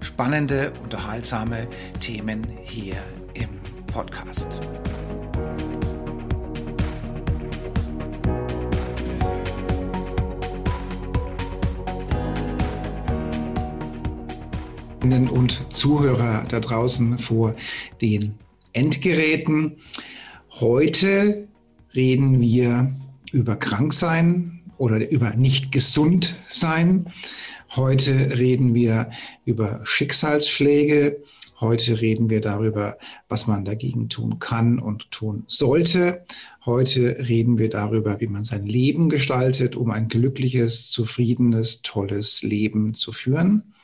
spannende, unterhaltsame Themen hier im Podcast. und Zuhörer da draußen vor den Endgeräten. Heute reden wir über Kranksein oder über nicht gesund sein. Heute reden wir über Schicksalsschläge. Heute reden wir darüber, was man dagegen tun kann und tun sollte. Heute reden wir darüber, wie man sein Leben gestaltet, um ein glückliches, zufriedenes, tolles Leben zu führen.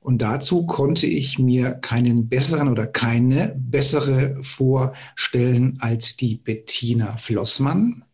Und dazu konnte ich mir keinen besseren oder keine bessere vorstellen als die Bettina Flossmann.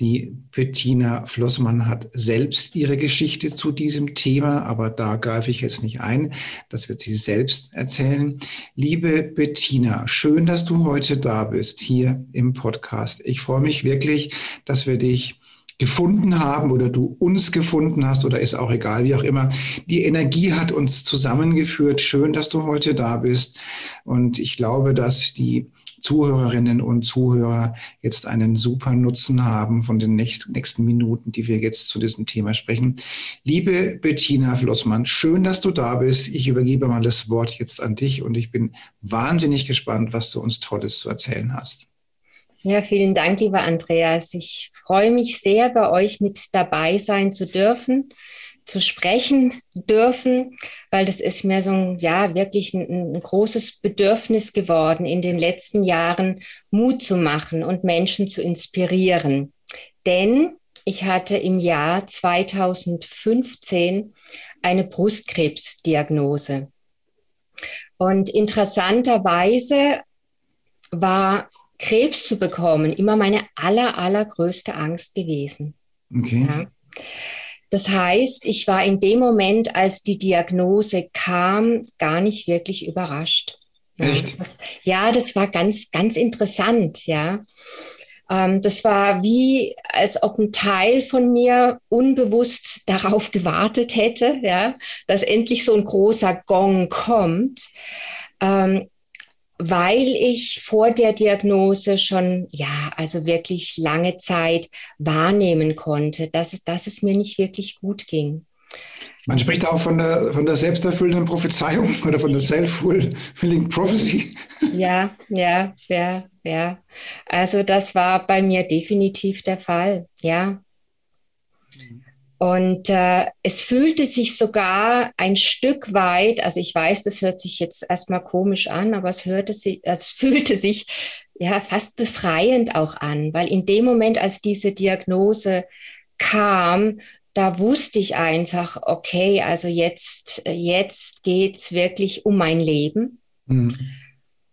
Die Bettina Flossmann hat selbst ihre Geschichte zu diesem Thema, aber da greife ich jetzt nicht ein. Das wird sie selbst erzählen. Liebe Bettina, schön, dass du heute da bist, hier im Podcast. Ich freue mich wirklich, dass wir dich gefunden haben oder du uns gefunden hast oder ist auch egal, wie auch immer. Die Energie hat uns zusammengeführt. Schön, dass du heute da bist. Und ich glaube, dass die Zuhörerinnen und Zuhörer jetzt einen super Nutzen haben von den nächsten Minuten, die wir jetzt zu diesem Thema sprechen. Liebe Bettina Flossmann, schön, dass du da bist. Ich übergebe mal das Wort jetzt an dich und ich bin wahnsinnig gespannt, was du uns Tolles zu erzählen hast. Ja, vielen Dank, lieber Andreas. Ich freue mich sehr, bei euch mit dabei sein zu dürfen zu sprechen dürfen, weil das ist mir so ein, ja, wirklich ein, ein, großes Bedürfnis geworden, in den letzten Jahren Mut zu machen und Menschen zu inspirieren. Denn ich hatte im Jahr 2015 eine Brustkrebsdiagnose. Und interessanterweise war Krebs zu bekommen immer meine aller, allergrößte Angst gewesen. Okay. Ja. Das heißt, ich war in dem Moment, als die Diagnose kam, gar nicht wirklich überrascht. Echt? Ja, das, ja, das war ganz, ganz interessant, ja. Ähm, das war wie, als ob ein Teil von mir unbewusst darauf gewartet hätte, ja, dass endlich so ein großer Gong kommt. Ähm, weil ich vor der Diagnose schon, ja, also wirklich lange Zeit wahrnehmen konnte, dass es, dass es mir nicht wirklich gut ging. Man spricht auch von der, von der selbsterfüllenden Prophezeiung oder von der self-fulfilling prophecy. Ja, ja, ja, ja. Also das war bei mir definitiv der Fall, ja. Und äh, es fühlte sich sogar ein Stück weit, also ich weiß, das hört sich jetzt erstmal komisch an, aber es hörte sich, es fühlte sich ja fast befreiend auch an, weil in dem Moment, als diese Diagnose kam, da wusste ich einfach, okay, also jetzt, jetzt geht's wirklich um mein Leben. Mhm.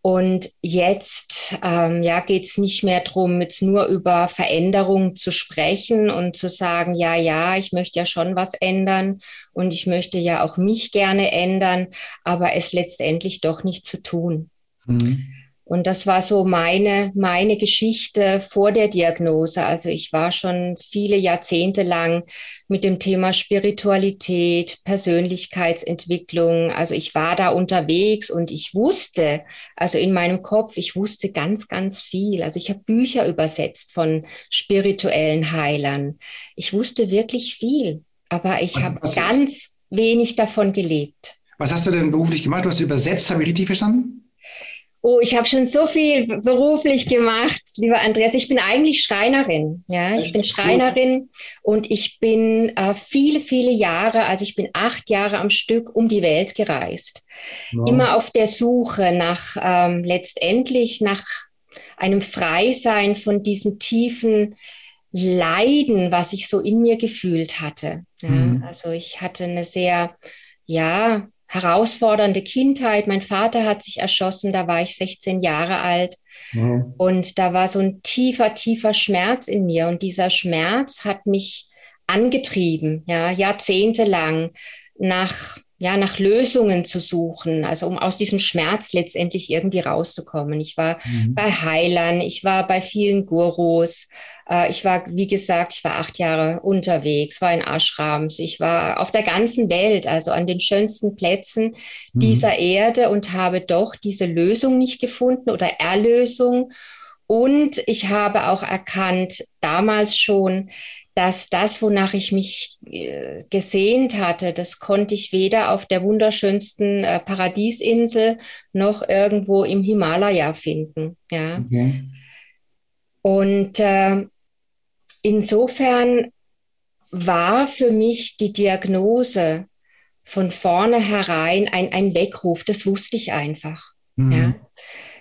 Und jetzt ähm, ja, geht es nicht mehr darum, jetzt nur über Veränderungen zu sprechen und zu sagen, ja, ja, ich möchte ja schon was ändern und ich möchte ja auch mich gerne ändern, aber es letztendlich doch nicht zu tun. Mhm. Und das war so meine, meine Geschichte vor der Diagnose. Also ich war schon viele Jahrzehnte lang mit dem Thema Spiritualität, Persönlichkeitsentwicklung. Also ich war da unterwegs und ich wusste, also in meinem Kopf, ich wusste ganz, ganz viel. Also ich habe Bücher übersetzt von spirituellen Heilern. Ich wusste wirklich viel, aber ich habe ganz wenig davon gelebt. Was hast du denn beruflich gemacht? Du hast übersetzt, habe ich richtig verstanden? Oh, ich habe schon so viel beruflich gemacht, lieber Andreas. Ich bin eigentlich Schreinerin. Ja, ich bin Schreinerin und ich bin äh, viele, viele Jahre, also ich bin acht Jahre am Stück um die Welt gereist. Wow. Immer auf der Suche nach ähm, letztendlich nach einem Freisein von diesem tiefen Leiden, was ich so in mir gefühlt hatte. Ja, mhm. Also ich hatte eine sehr, ja, herausfordernde Kindheit. Mein Vater hat sich erschossen, da war ich 16 Jahre alt. Wow. Und da war so ein tiefer, tiefer Schmerz in mir. Und dieser Schmerz hat mich angetrieben, ja, jahrzehntelang nach ja, nach Lösungen zu suchen, also um aus diesem Schmerz letztendlich irgendwie rauszukommen. Ich war mhm. bei Heilern, ich war bei vielen Gurus, äh, ich war, wie gesagt, ich war acht Jahre unterwegs, war in Ashrams, ich war auf der ganzen Welt, also an den schönsten Plätzen mhm. dieser Erde und habe doch diese Lösung nicht gefunden oder Erlösung. Und ich habe auch erkannt, damals schon, dass das, wonach ich mich äh, gesehnt hatte, das konnte ich weder auf der wunderschönsten äh, Paradiesinsel noch irgendwo im Himalaya finden. Ja. Okay. Und äh, insofern war für mich die Diagnose von vornherein ein, ein Weckruf. Das wusste ich einfach. Mhm. Ja.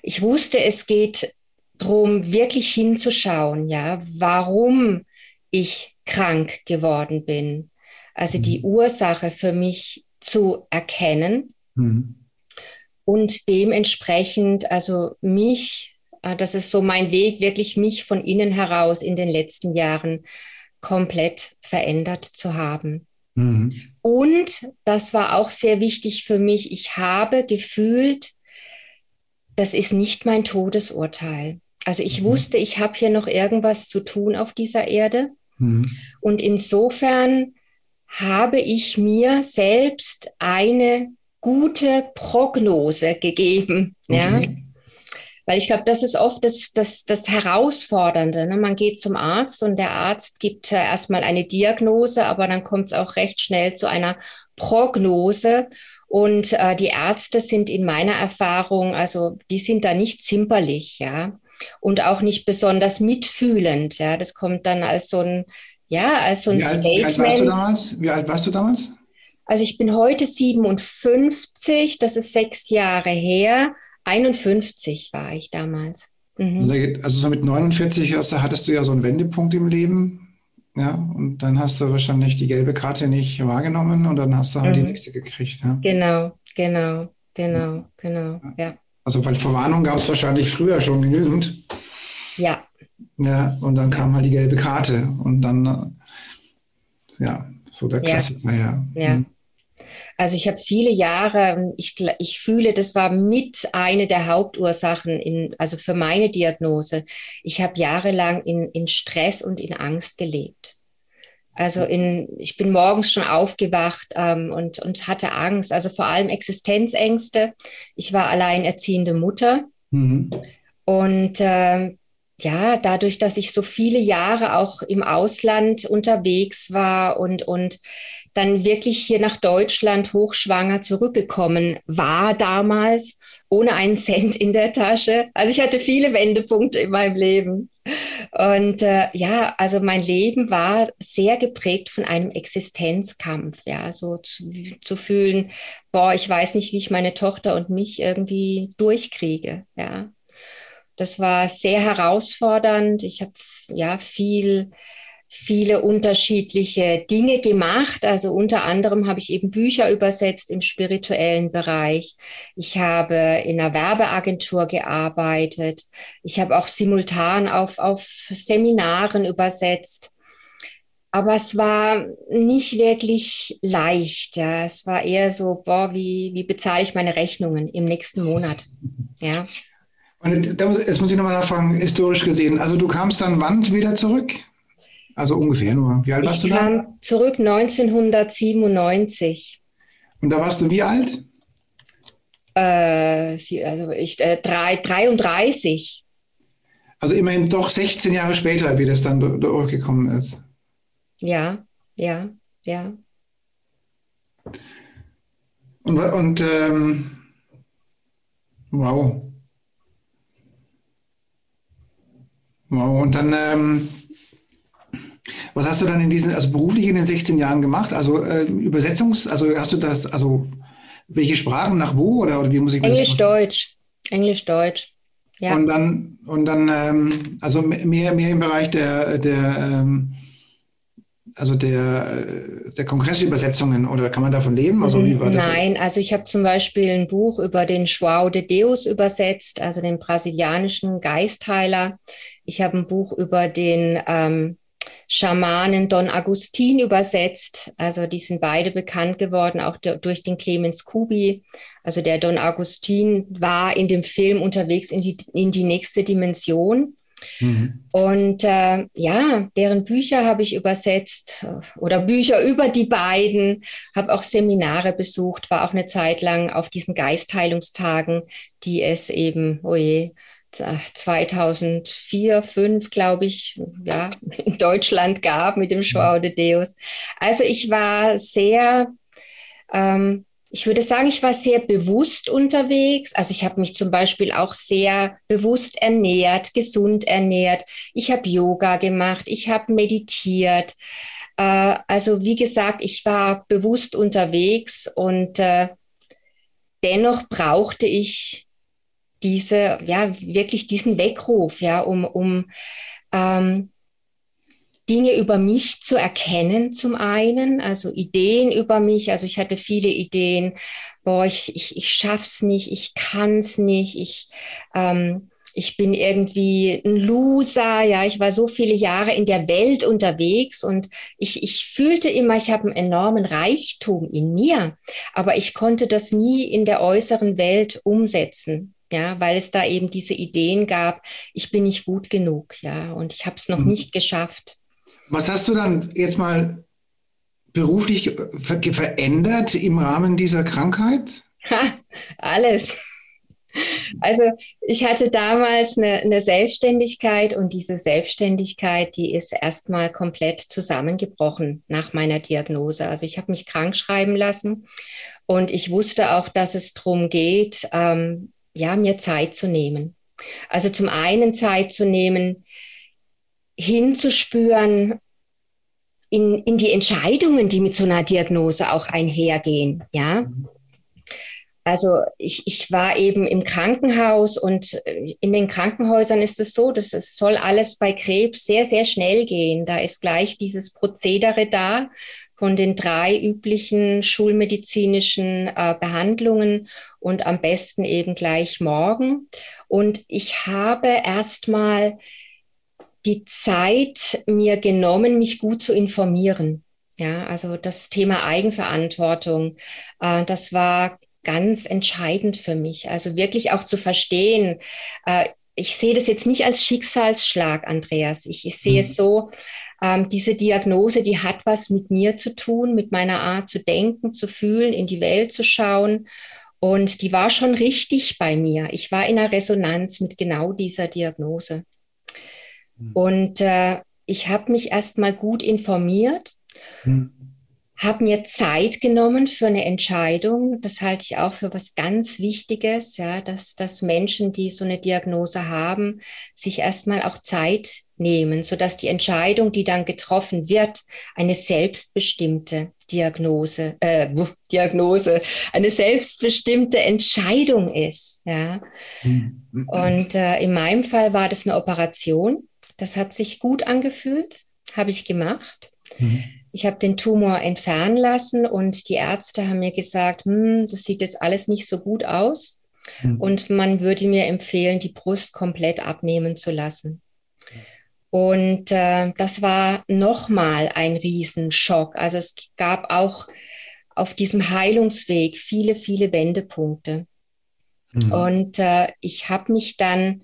Ich wusste, es geht darum, wirklich hinzuschauen. Ja, warum ich krank geworden bin. Also mhm. die Ursache für mich zu erkennen mhm. und dementsprechend, also mich, äh, das ist so mein Weg, wirklich mich von innen heraus in den letzten Jahren komplett verändert zu haben. Mhm. Und das war auch sehr wichtig für mich. Ich habe gefühlt, das ist nicht mein Todesurteil. Also ich mhm. wusste, ich habe hier noch irgendwas zu tun auf dieser Erde. Mhm. Und insofern habe ich mir selbst eine gute Prognose gegeben. Okay. Ja? Weil ich glaube, das ist oft das, das, das Herausfordernde. Ne? Man geht zum Arzt und der Arzt gibt äh, erstmal eine Diagnose, aber dann kommt es auch recht schnell zu einer Prognose. Und äh, die Ärzte sind in meiner Erfahrung, also die sind da nicht zimperlich, ja und auch nicht besonders mitfühlend. Ja, das kommt dann als so ein, ja, als so ein wie alt, Statement. Wie alt warst du damals? Wie alt warst du damals? Also ich bin heute 57, das ist sechs Jahre her. 51 war ich damals. Mhm. Also, also so mit 49 hattest du ja so einen Wendepunkt im Leben. Ja, und dann hast du wahrscheinlich die gelbe Karte nicht wahrgenommen und dann hast du halt mhm. die nächste gekriegt. Ja. Genau, genau, genau, genau, ja. Also weil Verwarnung gab es wahrscheinlich früher schon genügend. Ja. Ja, und dann kam halt die gelbe Karte und dann, äh, ja, so der Klassiker, ja. Ja. ja. Also ich habe viele Jahre, ich, ich fühle, das war mit eine der Hauptursachen, in, also für meine Diagnose. Ich habe jahrelang in, in Stress und in Angst gelebt. Also in, ich bin morgens schon aufgewacht ähm, und, und hatte Angst, also vor allem Existenzängste. Ich war alleinerziehende Mutter. Mhm. Und äh, ja, dadurch, dass ich so viele Jahre auch im Ausland unterwegs war und, und dann wirklich hier nach Deutschland hochschwanger zurückgekommen war damals, ohne einen Cent in der Tasche. Also ich hatte viele Wendepunkte in meinem Leben. Und äh, ja, also mein Leben war sehr geprägt von einem Existenzkampf, ja, so zu, zu, fühlen, boah, ich weiß nicht, wie ich meine Tochter und mich irgendwie durchkriege, ja. Das war sehr herausfordernd. Ich habe ja viel viele unterschiedliche Dinge gemacht. Also unter anderem habe ich eben Bücher übersetzt im spirituellen Bereich. Ich habe in einer Werbeagentur gearbeitet. Ich habe auch simultan auf, auf Seminaren übersetzt. Aber es war nicht wirklich leicht. Ja. Es war eher so, boah, wie, wie bezahle ich meine Rechnungen im nächsten Monat? Ja. Und jetzt muss ich nochmal nachfragen, historisch gesehen. Also du kamst dann wann wieder zurück? Also ungefähr nur. Wie alt ich warst du da? Ich kam zurück 1997. Und da warst du wie alt? Äh, also ich, äh, drei, 33. Also immerhin doch 16 Jahre später, wie das dann durchgekommen ist. Ja, ja, ja. Und, und ähm, wow. Wow, und dann ähm, was hast du dann in diesen, also beruflich in den 16 Jahren gemacht? Also äh, Übersetzungs, also hast du das, also welche Sprachen nach wo oder, oder wie muss ich Englisch, Deutsch. Englisch, Deutsch. Ja. Und dann, und dann ähm, also mehr, mehr im Bereich der, der ähm, also der, der Kongressübersetzungen oder kann man davon leben? Also wie war das? Nein, also ich habe zum Beispiel ein Buch über den João de Deus übersetzt, also den brasilianischen Geistheiler. Ich habe ein Buch über den ähm, Schamanen Don Agustin übersetzt. Also die sind beide bekannt geworden, auch durch den Clemens Kubi. Also der Don Agustin war in dem Film unterwegs in die, in die nächste Dimension. Mhm. Und äh, ja, deren Bücher habe ich übersetzt oder Bücher über die beiden, habe auch Seminare besucht, war auch eine Zeit lang auf diesen Geistheilungstagen, die es eben, oje, 2004, 2005, glaube ich, ja, in Deutschland gab mit dem Joao de Deus. Also ich war sehr, ähm, ich würde sagen, ich war sehr bewusst unterwegs. Also ich habe mich zum Beispiel auch sehr bewusst ernährt, gesund ernährt. Ich habe Yoga gemacht, ich habe meditiert. Äh, also wie gesagt, ich war bewusst unterwegs und äh, dennoch brauchte ich diese, ja, wirklich diesen Weckruf, ja, um, um ähm, Dinge über mich zu erkennen, zum einen, also Ideen über mich. Also ich hatte viele Ideen, boah, ich, ich, ich schaff's nicht, ich kann's nicht, ich, ähm, ich bin irgendwie ein Loser, ja, ich war so viele Jahre in der Welt unterwegs und ich, ich fühlte immer, ich habe einen enormen Reichtum in mir, aber ich konnte das nie in der äußeren Welt umsetzen ja, weil es da eben diese Ideen gab, ich bin nicht gut genug, ja, und ich habe es noch mhm. nicht geschafft. Was hast du dann jetzt mal beruflich ver verändert im Rahmen dieser Krankheit? Ha, alles. Also ich hatte damals eine, eine, Selbstständigkeit und diese Selbstständigkeit, die ist erstmal komplett zusammengebrochen nach meiner Diagnose. Also ich habe mich krank schreiben lassen und ich wusste auch, dass es darum geht, ähm, ja, mir Zeit zu nehmen. Also zum einen Zeit zu nehmen, hinzuspüren in, in die Entscheidungen, die mit so einer Diagnose auch einhergehen, ja. Also ich, ich war eben im Krankenhaus und in den Krankenhäusern ist es so, dass es soll alles bei Krebs sehr, sehr schnell gehen. Da ist gleich dieses Prozedere da von den drei üblichen schulmedizinischen äh, Behandlungen und am besten eben gleich morgen. Und ich habe erstmal die Zeit mir genommen, mich gut zu informieren. Ja, also das Thema Eigenverantwortung, äh, das war ganz entscheidend für mich. Also wirklich auch zu verstehen, äh, ich sehe das jetzt nicht als Schicksalsschlag, Andreas. Ich, ich sehe mhm. es so, ähm, diese Diagnose, die hat was mit mir zu tun, mit meiner Art zu denken, zu fühlen, in die Welt zu schauen. Und die war schon richtig bei mir. Ich war in einer Resonanz mit genau dieser Diagnose. Mhm. Und äh, ich habe mich erst mal gut informiert, mhm. Habe mir Zeit genommen für eine Entscheidung. Das halte ich auch für was ganz Wichtiges, ja, dass, dass Menschen, die so eine Diagnose haben, sich erst mal auch Zeit nehmen, sodass die Entscheidung, die dann getroffen wird, eine selbstbestimmte Diagnose, äh, Diagnose, eine selbstbestimmte Entscheidung ist. Ja. Mhm. Und äh, in meinem Fall war das eine Operation. Das hat sich gut angefühlt, habe ich gemacht. Mhm. Ich habe den Tumor entfernen lassen und die Ärzte haben mir gesagt, hm, das sieht jetzt alles nicht so gut aus. Mhm. Und man würde mir empfehlen, die Brust komplett abnehmen zu lassen. Und äh, das war nochmal ein Riesenschock. Also es gab auch auf diesem Heilungsweg viele, viele Wendepunkte. Mhm. Und äh, ich habe mich dann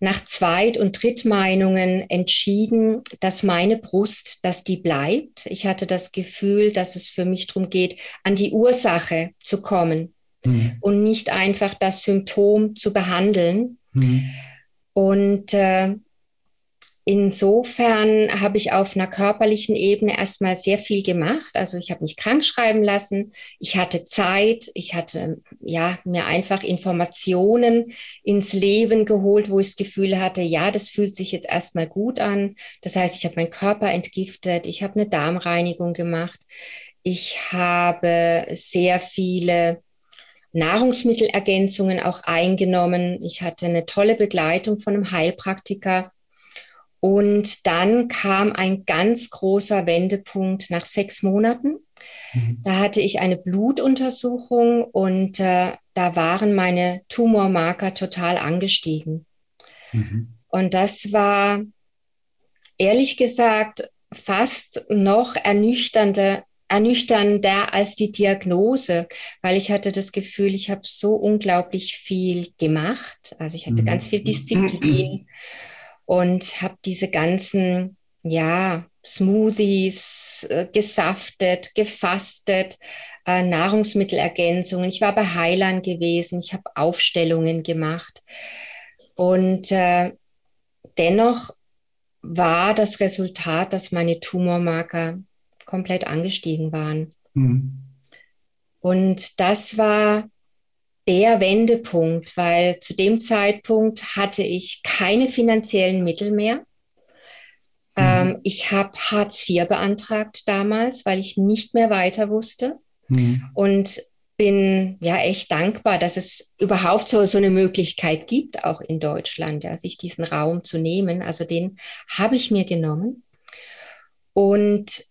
nach Zweit- und Drittmeinungen entschieden, dass meine Brust, dass die bleibt. Ich hatte das Gefühl, dass es für mich darum geht, an die Ursache zu kommen mhm. und nicht einfach das Symptom zu behandeln. Mhm. Und äh, Insofern habe ich auf einer körperlichen Ebene erstmal sehr viel gemacht. Also ich habe mich krank schreiben lassen. Ich hatte Zeit. Ich hatte ja mir einfach Informationen ins Leben geholt, wo ich das Gefühl hatte, ja, das fühlt sich jetzt erstmal gut an. Das heißt, ich habe meinen Körper entgiftet. Ich habe eine Darmreinigung gemacht. Ich habe sehr viele Nahrungsmittelergänzungen auch eingenommen. Ich hatte eine tolle Begleitung von einem Heilpraktiker Und dann kam ein ganz großer Wendepunkt nach sechs Monaten. Mhm. Da hatte ich eine Blutuntersuchung und äh, da waren meine Tumormarker total angestiegen. Mhm. Und das war ehrlich gesagt fast noch ernüchternder, ernüchternder als die Diagnose, weil ich hatte das Gefühl, ich habe so unglaublich viel gemacht. Also ich hatte mhm. ganz viel Disziplin und habe diese ganzen, ja, Smoothies äh, gesaftet, gefastet, äh, Nahrungsmittelergänzungen. Ich war bei Heilern gewesen, ich habe Aufstellungen gemacht. Und äh, dennoch war das Resultat, dass meine Tumormarker komplett angestiegen waren. Mhm. Und das war der Wendepunkt, weil zu dem Zeitpunkt hatte ich keine finanziellen Mittel mehr. Mhm. Ähm, ich habe Hartz IV beantragt damals, weil ich nicht mehr weiter wusste. Mhm. Und bin ja echt dankbar, dass es überhaupt so, so eine Möglichkeit gibt, auch in Deutschland, ja, sich diesen Raum zu nehmen. Also den habe ich mir genommen und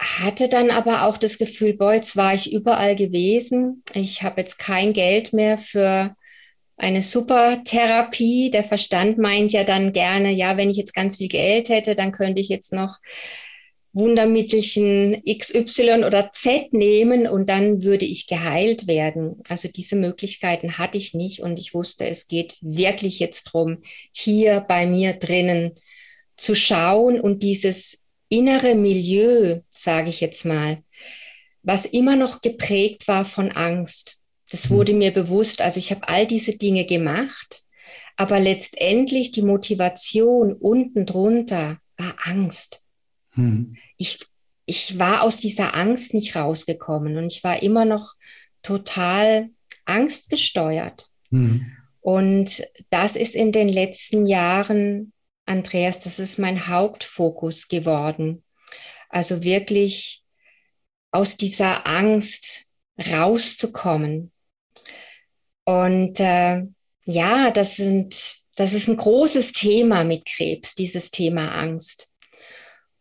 hatte dann aber auch das Gefühl, boah, jetzt war ich überall gewesen. Ich habe jetzt kein Geld mehr für eine super Therapie. Der Verstand meint ja dann gerne, ja, wenn ich jetzt ganz viel Geld hätte, dann könnte ich jetzt noch Wundermittelchen XY oder Z nehmen und dann würde ich geheilt werden. Also diese Möglichkeiten hatte ich nicht und ich wusste, es geht wirklich jetzt darum, hier bei mir drinnen zu schauen und dieses innere Milieu, sage ich jetzt mal, was immer noch geprägt war von Angst. Das mhm. wurde mir bewusst. Also ich habe all diese Dinge gemacht, aber letztendlich die Motivation unten drunter war Angst. Hm. Ich, ich war aus dieser Angst nicht rausgekommen und ich war immer noch total angstgesteuert. Hm. Und das ist in den letzten Jahren, Andreas, das ist mein Hauptfokus geworden. Also wirklich aus dieser Angst rauszukommen. Und äh, ja, das sind, das ist ein großes Thema mit Krebs, dieses Thema Angst.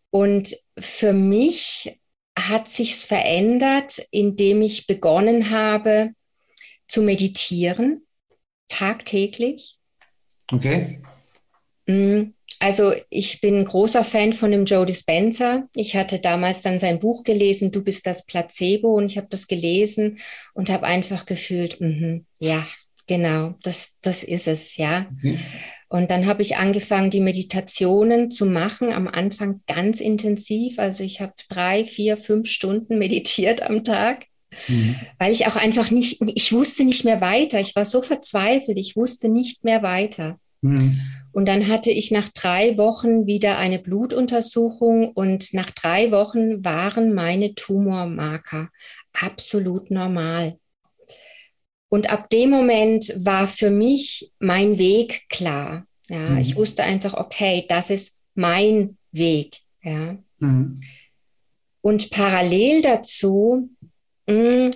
Und für mich hat sich's verändert, indem ich begonnen habe zu meditieren, tagtäglich. Okay. Mm, also ich bin ein großer Fan von dem Joe Dispenza. Ich hatte damals dann sein Buch gelesen, Du bist das Placebo, und ich habe das gelesen und habe einfach gefühlt, mh, ja, genau, das, das ist es, ja. Okay. Und dann habe ich angefangen, die Meditationen zu machen, am Anfang ganz intensiv. Also ich habe drei, vier, fünf Stunden meditiert am Tag, mhm. weil ich auch einfach nicht, ich wusste nicht mehr weiter. Ich war so verzweifelt, ich wusste nicht mehr weiter. Mhm. Und dann hatte ich nach drei Wochen wieder eine Blutuntersuchung und nach drei Wochen waren meine Tumormarker absolut normal. Und ab dem Moment war für mich mein Weg klar. Ja, mhm. ich wusste einfach, okay, das ist mein Weg. Ja. Mhm. Und parallel dazu mh, hm,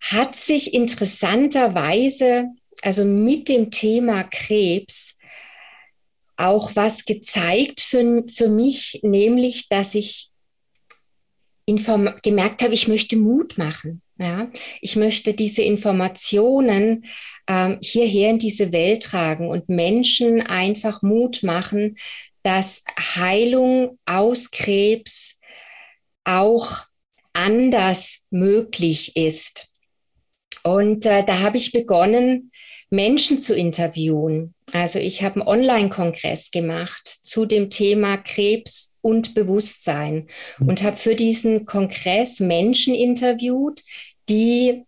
hat sich interessanterweise, also mit dem Thema Krebs, auch was gezeigt für, für mich, nämlich, dass ich gemerkt habe, ich möchte Mut machen. Ja, ich möchte diese Informationen ähm, hierher in diese Welt tragen und Menschen einfach Mut machen, dass Heilung aus Krebs auch anders möglich ist. Und äh, da habe ich begonnen, Menschen zu interviewen. Also ich habe einen Online-Kongress gemacht zu dem Thema Krebs und Bewusstsein und habe für diesen Kongress Menschen interviewt, die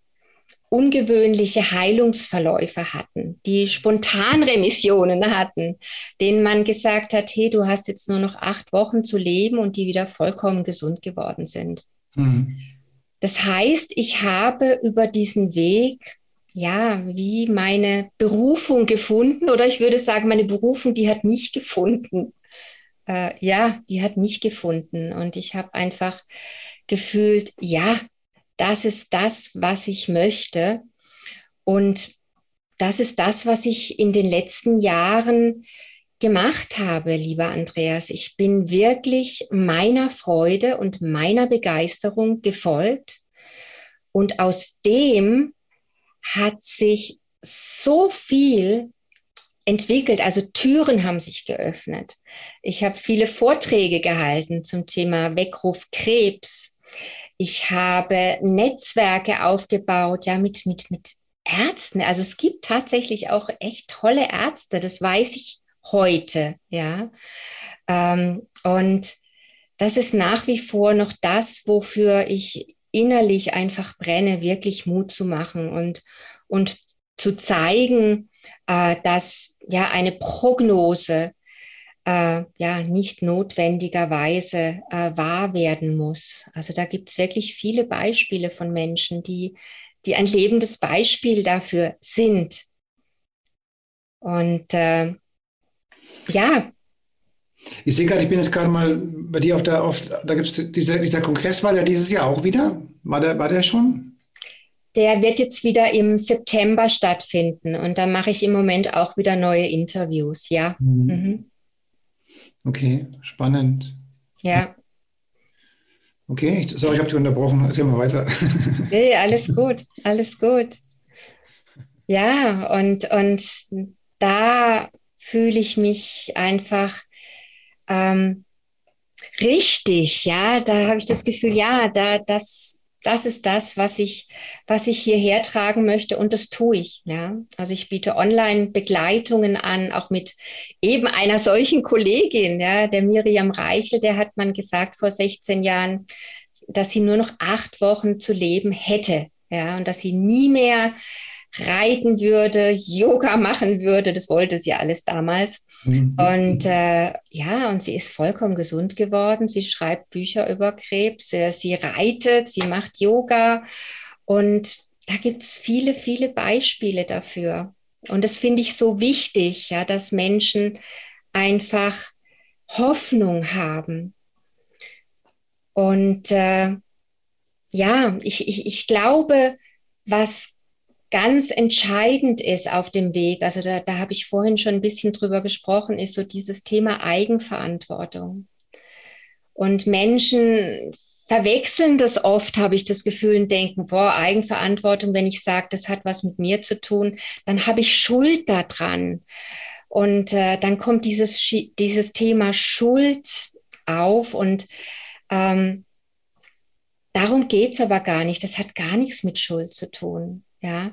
ungewöhnliche Heilungsverläufe hatten, die Spontanremissionen hatten, denen man gesagt hat, hey, du hast jetzt nur noch acht Wochen zu leben und die wieder vollkommen gesund geworden sind. Mhm. Das heißt, ich habe über diesen Weg ja, wie meine Berufung gefunden oder ich würde sagen, meine Berufung, die hat mich gefunden. Äh, ja, die hat mich gefunden und ich habe einfach gefühlt, ja, das ist das, was ich möchte. Und das ist das, was ich in den letzten Jahren gemacht habe, lieber Andreas. Ich bin wirklich meiner Freude und meiner Begeisterung gefolgt. Und aus dem hat sich so viel entwickelt. Also Türen haben sich geöffnet. Ich habe viele Vorträge gehalten zum Thema Weckruf Krebs. Ich habe Netzwerke aufgebaut, ja, mit, mit, mit Ärzten. Also es gibt tatsächlich auch echt tolle Ärzte. Das weiß ich heute, ja. Ähm, und das ist nach wie vor noch das, wofür ich innerlich einfach brenne, wirklich Mut zu machen und, und zu zeigen, äh, dass ja eine Prognose äh, ja nicht notwendigerweise äh, wahr werden muss. Also da gibt es wirklich viele Beispiele von Menschen, die, die ein lebendes Beispiel dafür sind. Und äh, ja. Ich sehe gerade, ich bin jetzt gerade mal bei dir auf der, auf, da gibt es dieser, dieser Kongress, war der dieses Jahr auch wieder? War der, war der schon? Der wird jetzt wieder im September stattfinden und da mache ich im Moment auch wieder neue Interviews, ja. Mhm. Mhm. Okay, spannend. Ja. Okay, ich, sorry, ich habe dich unterbrochen. Erzähl mal weiter. Nee, alles gut, alles gut. Ja, und, und da fühle ich mich einfach ähm, richtig, ja, da habe ich das Gefühl, ja, da, das, das ist das, was ich, was ich hierher tragen möchte und das tue ich. Ja, also ich biete Online-Begleitungen an, auch mit eben einer solchen Kollegin, ja, der Miriam Reichel, der hat man gesagt vor 16 Jahren, dass sie nur noch acht Wochen zu leben hätte, ja, und dass sie nie mehr reiten würde, Yoga machen würde. Das wollte sie alles damals. Mhm. Und äh, ja, und sie ist vollkommen gesund geworden. Sie schreibt Bücher über Krebs, äh, sie reitet, sie macht Yoga. Und da gibt es viele, viele Beispiele dafür. Und das finde ich so wichtig, ja, dass Menschen einfach Hoffnung haben. Und äh, ja, ich, ich, ich glaube, was ganz entscheidend ist auf dem Weg, also da, da habe ich vorhin schon ein bisschen drüber gesprochen, ist so dieses Thema Eigenverantwortung. Und Menschen verwechseln das oft, habe ich das Gefühl, und denken, boah, Eigenverantwortung, wenn ich sage, das hat was mit mir zu tun, dann habe ich Schuld daran. Und äh, dann kommt dieses, dieses Thema Schuld auf und ähm, darum geht's aber gar nicht. Das hat gar nichts mit Schuld zu tun ja,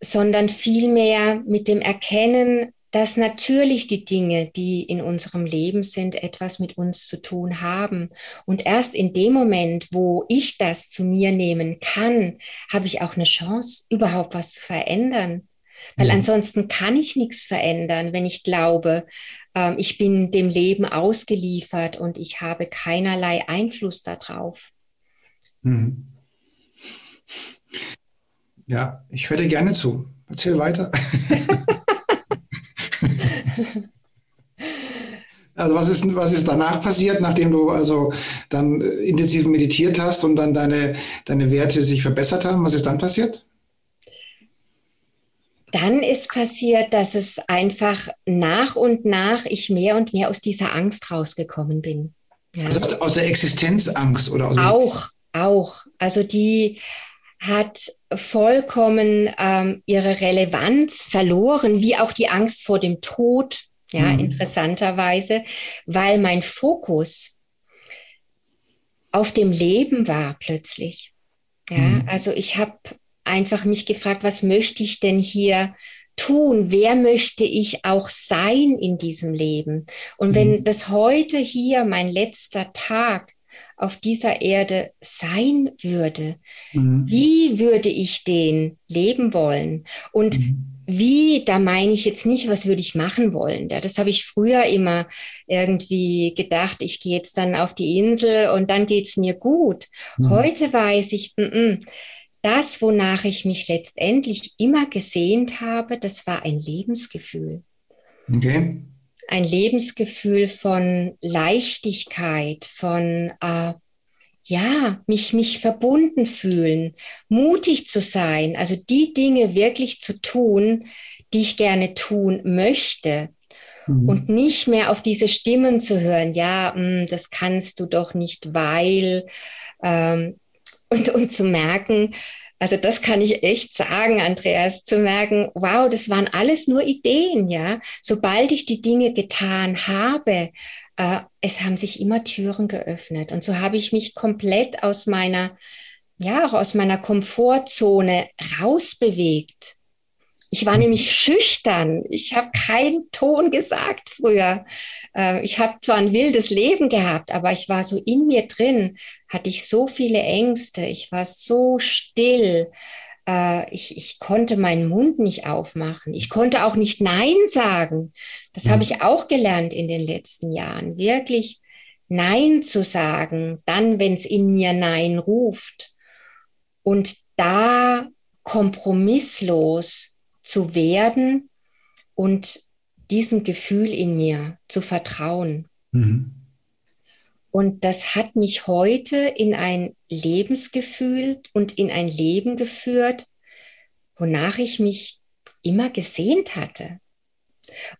sondern vielmehr mit dem Erkennen, dass natürlich die Dinge, die in unserem Leben sind, etwas mit uns zu tun haben. Und erst in dem Moment, wo ich das zu mir nehmen kann, habe ich auch eine Chance, überhaupt was zu verändern. Weil mhm. ansonsten kann ich nichts verändern, wenn ich glaube, äh, ich bin dem Leben ausgeliefert und ich habe keinerlei Einfluss darauf. Mhm. Ja, ich höre dir gerne zu. Erzähl weiter. also was ist, was ist danach passiert, nachdem du also dann äh, intensiv meditiert hast und dann deine, deine Werte sich verbessert haben? Was ist dann passiert? Dann ist passiert, dass es einfach nach und nach ich mehr und mehr aus dieser Angst rausgekommen bin. Ja. Also aus der Existenzangst oder aus auch, auch. Also die hat vollkommen ähm, ihre Relevanz verloren, wie auch die Angst vor dem Tod, ja, mhm. interessanterweise, weil mein Fokus auf dem Leben war plötzlich. Ja, mhm. also ich habe einfach mich gefragt, was möchte ich denn hier tun? Wer möchte ich auch sein in diesem Leben? Und mhm. wenn das heute hier mein letzter Tag auf dieser Erde sein würde, mhm. wie würde ich den leben wollen? Und mhm. wie, da meine ich jetzt nicht, was würde ich machen wollen. Das habe ich früher immer irgendwie gedacht, ich gehe jetzt dann auf die Insel und dann geht es mir gut. Mhm. Heute weiß ich, m -m, das, wonach ich mich letztendlich immer gesehnt habe, das war ein Lebensgefühl. Okay ein Lebensgefühl von Leichtigkeit, von äh, ja, mich, mich verbunden fühlen, mutig zu sein, also die Dinge wirklich zu tun, die ich gerne tun möchte. mhm. und nicht mehr auf diese Stimmen zu hören, ja, mh, mm, das kannst du doch nicht, weil, ähm, und, und zu merken, also das kann ich echt sagen, Andreas, zu merken, wow, das waren alles nur Ideen, ja. Sobald ich die Dinge getan habe, äh, es haben sich immer Türen geöffnet. Und so habe ich mich komplett aus meiner, ja, auch aus meiner Komfortzone rausbewegt. Ich war nämlich schüchtern. Ich habe keinen Ton gesagt früher. Äh, ich habe zwar ein wildes Leben gehabt, aber ich war so in mir drin, hatte ich so viele Ängste. Ich war so still. Äh, ich, ich konnte meinen Mund nicht aufmachen. Ich konnte auch nicht Nein sagen. Das habe ich auch gelernt in den letzten Jahren. Wirklich Nein zu sagen, dann, wenn es in mir Nein ruft. Und da kompromisslos zu werden und diesem Gefühl in mir zu vertrauen. Mhm. Und das hat mich heute in ein Lebensgefühl und in ein Leben geführt, wonach ich mich immer gesehnt hatte.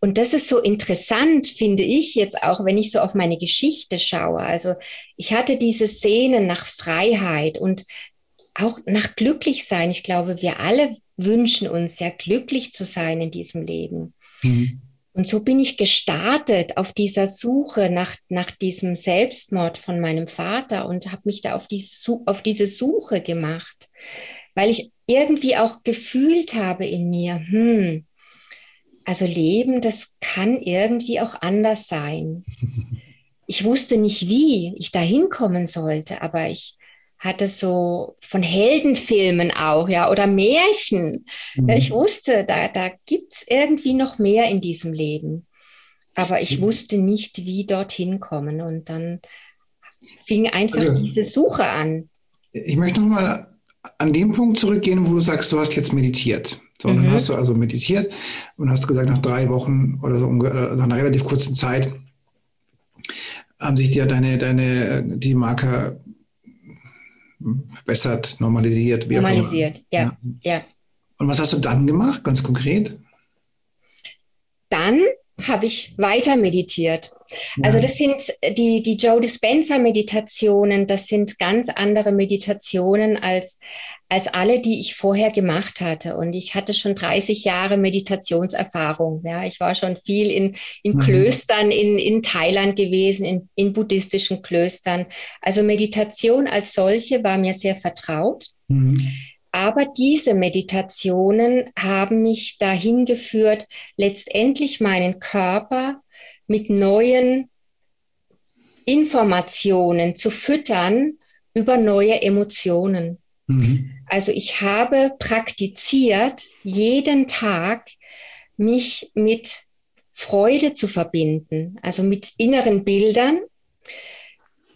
Und das ist so interessant, finde ich jetzt auch, wenn ich so auf meine Geschichte schaue. Also ich hatte diese Sehnen nach Freiheit und auch nach Glücklichsein. Ich glaube, wir alle wünschen uns sehr glücklich zu sein in diesem Leben. Mhm. Und so bin ich gestartet auf dieser Suche nach, nach diesem Selbstmord von meinem Vater und habe mich da auf diese, auf diese Suche gemacht, weil ich irgendwie auch gefühlt habe in mir, hm, also Leben, das kann irgendwie auch anders sein. Ich wusste nicht, wie ich da hinkommen sollte, aber ich hatte so von Heldenfilmen auch, ja, oder Märchen. Mhm. Ja, ich wusste, da, da gibt es irgendwie noch mehr in diesem Leben. Aber ich mhm. wusste nicht, wie dorthin kommen. Und dann fing einfach also, diese Suche an. Ich möchte nochmal an dem Punkt zurückgehen, wo du sagst, du hast jetzt meditiert. So, mhm. dann hast du also meditiert und hast gesagt, nach drei Wochen oder so, nach einer relativ kurzen Zeit haben sich dir deine, deine, die Marker verbessert, normalisiert. normalisiert, ja, ja, ja. Und was hast du dann gemacht, ganz konkret? Dann habe ich weiter meditiert. Ja. Also das sind die, die Joe Dispenza Meditationen, das sind ganz andere Meditationen als, als alle, die ich vorher gemacht hatte. Und ich hatte schon 30 Jahre Meditationserfahrung. Ja, ich war schon viel in, in mhm. Klöstern in, in Thailand gewesen, in, in buddhistischen Klöstern. Also Meditation als solche war mir sehr vertraut. Mhm. Aber diese Meditationen haben mich dahin geführt, letztendlich meinen Körper mit neuen Informationen zu füttern über neue Emotionen. Mhm. Also ich habe praktiziert, jeden Tag mich mit Freude zu verbinden, also mit inneren Bildern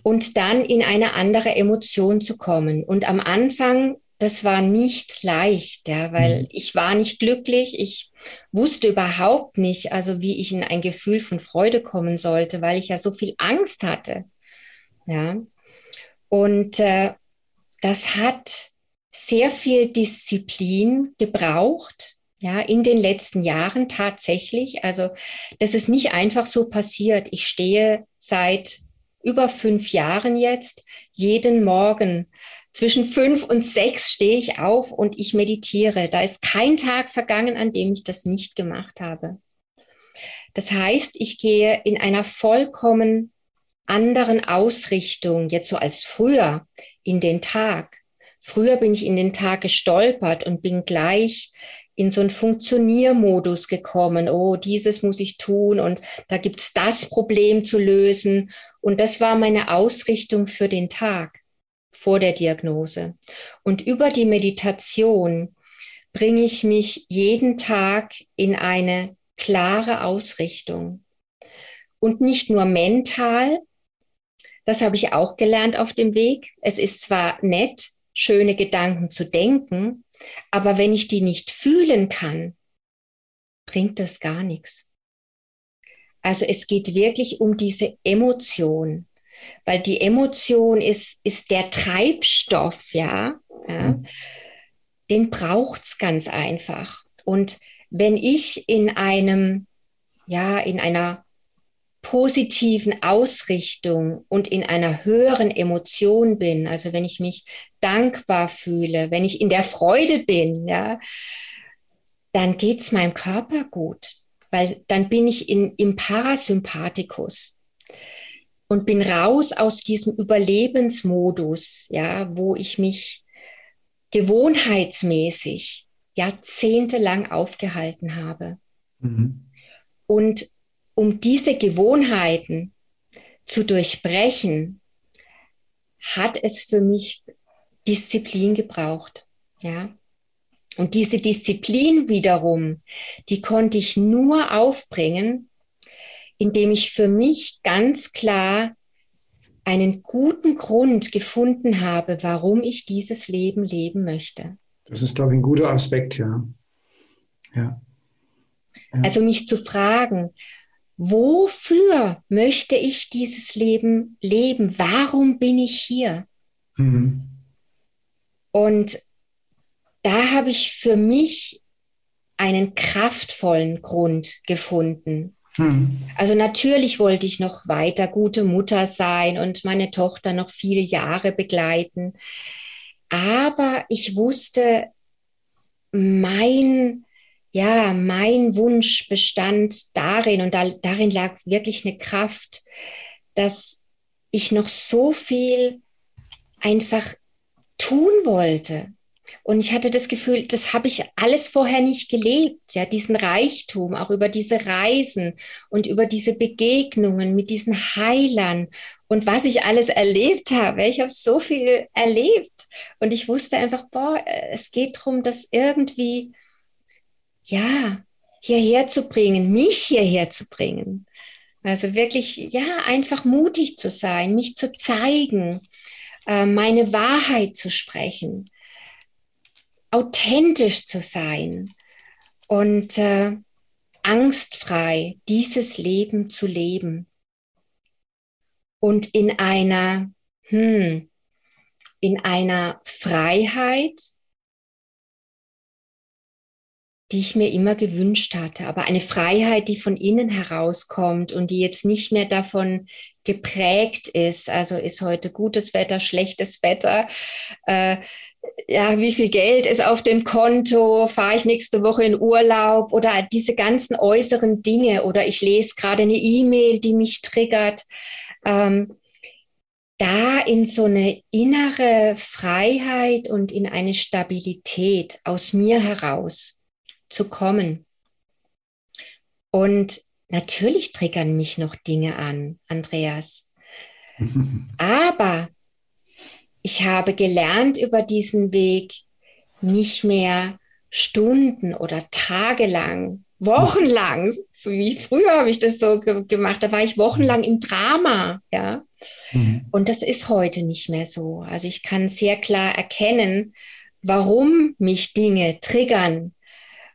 und dann in eine andere Emotion zu kommen. Und am Anfang das war nicht leicht, ja, weil mhm. ich war nicht glücklich. Ich wusste überhaupt nicht, also wie ich in ein Gefühl von Freude kommen sollte, weil ich ja so viel Angst hatte. Ja. Und äh, das hat sehr viel Disziplin gebraucht, ja, in den letzten Jahren tatsächlich. Also, das ist nicht einfach so passiert. Ich stehe seit über fünf Jahren jetzt jeden Morgen zwischen fünf und sechs stehe ich auf und ich meditiere. Da ist kein Tag vergangen, an dem ich das nicht gemacht habe. Das heißt, ich gehe in einer vollkommen anderen Ausrichtung, jetzt so als früher, in den Tag. Früher bin ich in den Tag gestolpert und bin gleich in so einen Funktioniermodus gekommen. Oh, dieses muss ich tun und da gibt's das Problem zu lösen. Und das war meine Ausrichtung für den Tag vor der Diagnose. Und über die Meditation bringe ich mich jeden Tag in eine klare Ausrichtung. Und nicht nur mental, das habe ich auch gelernt auf dem Weg. Es ist zwar nett, schöne Gedanken zu denken, aber wenn ich die nicht fühlen kann, bringt das gar nichts. Also es geht wirklich um diese Emotion weil die Emotion ist, ist der Treibstoff, ja. ja. Mhm. Den braucht's ganz einfach. Und wenn ich in einem ja, in einer positiven Ausrichtung und in einer höheren Emotion bin, also wenn ich mich dankbar fühle, wenn ich in der Freude bin, ja, dann geht es meinem Körper gut, weil dann bin ich in, im Parasympathikus und bin raus aus diesem Überlebensmodus, ja, wo ich mich gewohnheitsmäßig jahrzehntelang aufgehalten habe. Mhm. Und um diese Gewohnheiten zu durchbrechen, hat es für mich Disziplin gebraucht. Ja. Und diese Disziplin wiederum, die konnte ich nur aufbringen, indem ich für mich ganz klar einen guten Grund gefunden habe, warum ich dieses Leben leben möchte. Das ist, glaube ich, ein guter Aspekt, ja. ja. ja. Also mich zu fragen, wofür möchte ich dieses Leben leben? Warum bin ich hier? Mhm. Und da habe ich für mich einen kraftvollen Grund gefunden. Mhm. Also natürlich wollte ich noch weiter gute Mutter sein und meine Tochter noch viele Jahre begleiten. Aber ich wusste, mein ja, mein Wunsch bestand darin und da, darin lag wirklich eine Kraft, dass ich noch so viel einfach tun wollte. Und ich hatte das Gefühl, das habe ich alles vorher nicht gelebt, ja, diesen Reichtum, auch über diese Reisen und über diese Begegnungen mit diesen Heilern und was ich alles erlebt habe. Ich habe so viel erlebt und ich wusste einfach, boah, es geht darum, dass irgendwie ja, hierher zu bringen, mich hierher zu bringen. Also wirklich, ja, einfach mutig zu sein, mich zu zeigen, äh, meine Wahrheit zu sprechen, authentisch zu sein und äh, angstfrei dieses Leben zu leben. Und in einer, hm, in einer Freiheit, die ich mir immer gewünscht hatte. Aber eine Freiheit, die von innen herauskommt und die jetzt nicht mehr davon geprägt ist. Also ist heute gutes Wetter, schlechtes Wetter. Äh, ja, wie viel Geld ist auf dem Konto? Fahre ich nächste Woche in Urlaub? Oder diese ganzen äußeren Dinge. Oder ich lese gerade eine E-Mail, die mich triggert. Ähm, da in so eine innere Freiheit und in eine Stabilität aus mir heraus zu kommen. Und natürlich triggern mich noch Dinge an, Andreas. Aber ich habe gelernt über diesen Weg nicht mehr Stunden oder tagelang, wochenlang, wie früher habe ich das so ge gemacht, da war ich wochenlang im Drama, ja. Mhm. Und das ist heute nicht mehr so. Also ich kann sehr klar erkennen, warum mich Dinge triggern,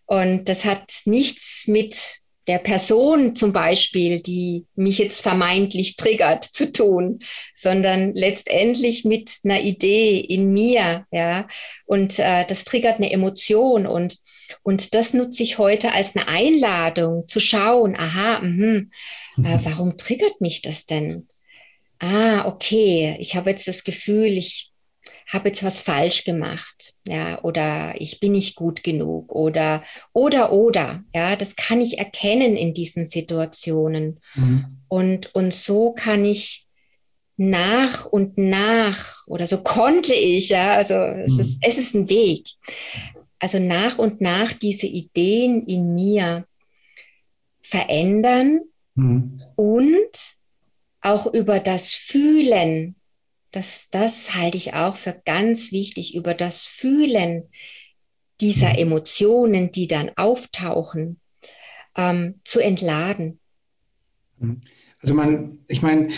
und das hat nichts mit der Person zum Beispiel, die mich jetzt vermeintlich triggert, zu tun, sondern letztendlich mit einer Idee in mir, ja. Und äh, das triggert eine Emotion und und das nutze ich heute als eine Einladung zu schauen. Aha, mh, äh, warum triggert mich das denn? Ah, okay. Ich habe jetzt das Gefühl, ich habe jetzt was falsch gemacht, ja, oder ich bin nicht gut genug oder oder oder, ja, das kann ich erkennen in diesen Situationen. Mhm. Und, und so kann ich nach und nach oder so konnte ich, ja, also es, mhm. ist, es ist ein Weg. Also nach und nach diese Ideen in mir verändern mhm. und auch über das Fühlen das, das halte ich auch für ganz wichtig, über das Fühlen dieser mhm. Emotionen, die dann auftauchen, ähm, zu entladen. Mhm. Also man, ich meine,